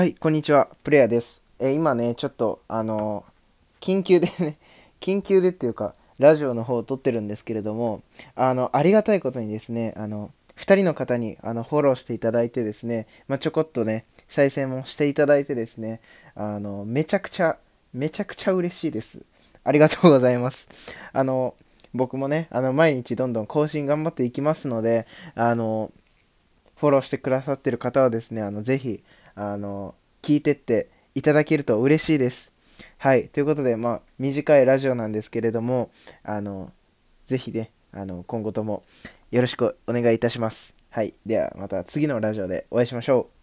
はい、こんにちは。プレイヤーです。えー今ね、ちょっと、あのー緊急でね、緊急でっていうか、ラジオの方を撮ってるんですけれども、あの、ありがたいことにですね、あの、2人の方にあのフォローしていただいてですね、まあ、ちょこっとね、再生もしていただいてですね、あの、めちゃくちゃ、めちゃくちゃ嬉しいです。ありがとうございます。あの、僕もね、あの、毎日どんどん更新頑張っていきますので、あの、フォローしてくださってる方はですね、あのぜひ、あの、聞いてっていただけると嬉しいです。はい。ということで、まあ、短いラジオなんですけれども、あの、ぜひね、あの、今後ともよろしくお願いいたします。はい。では、また次のラジオでお会いしましょう。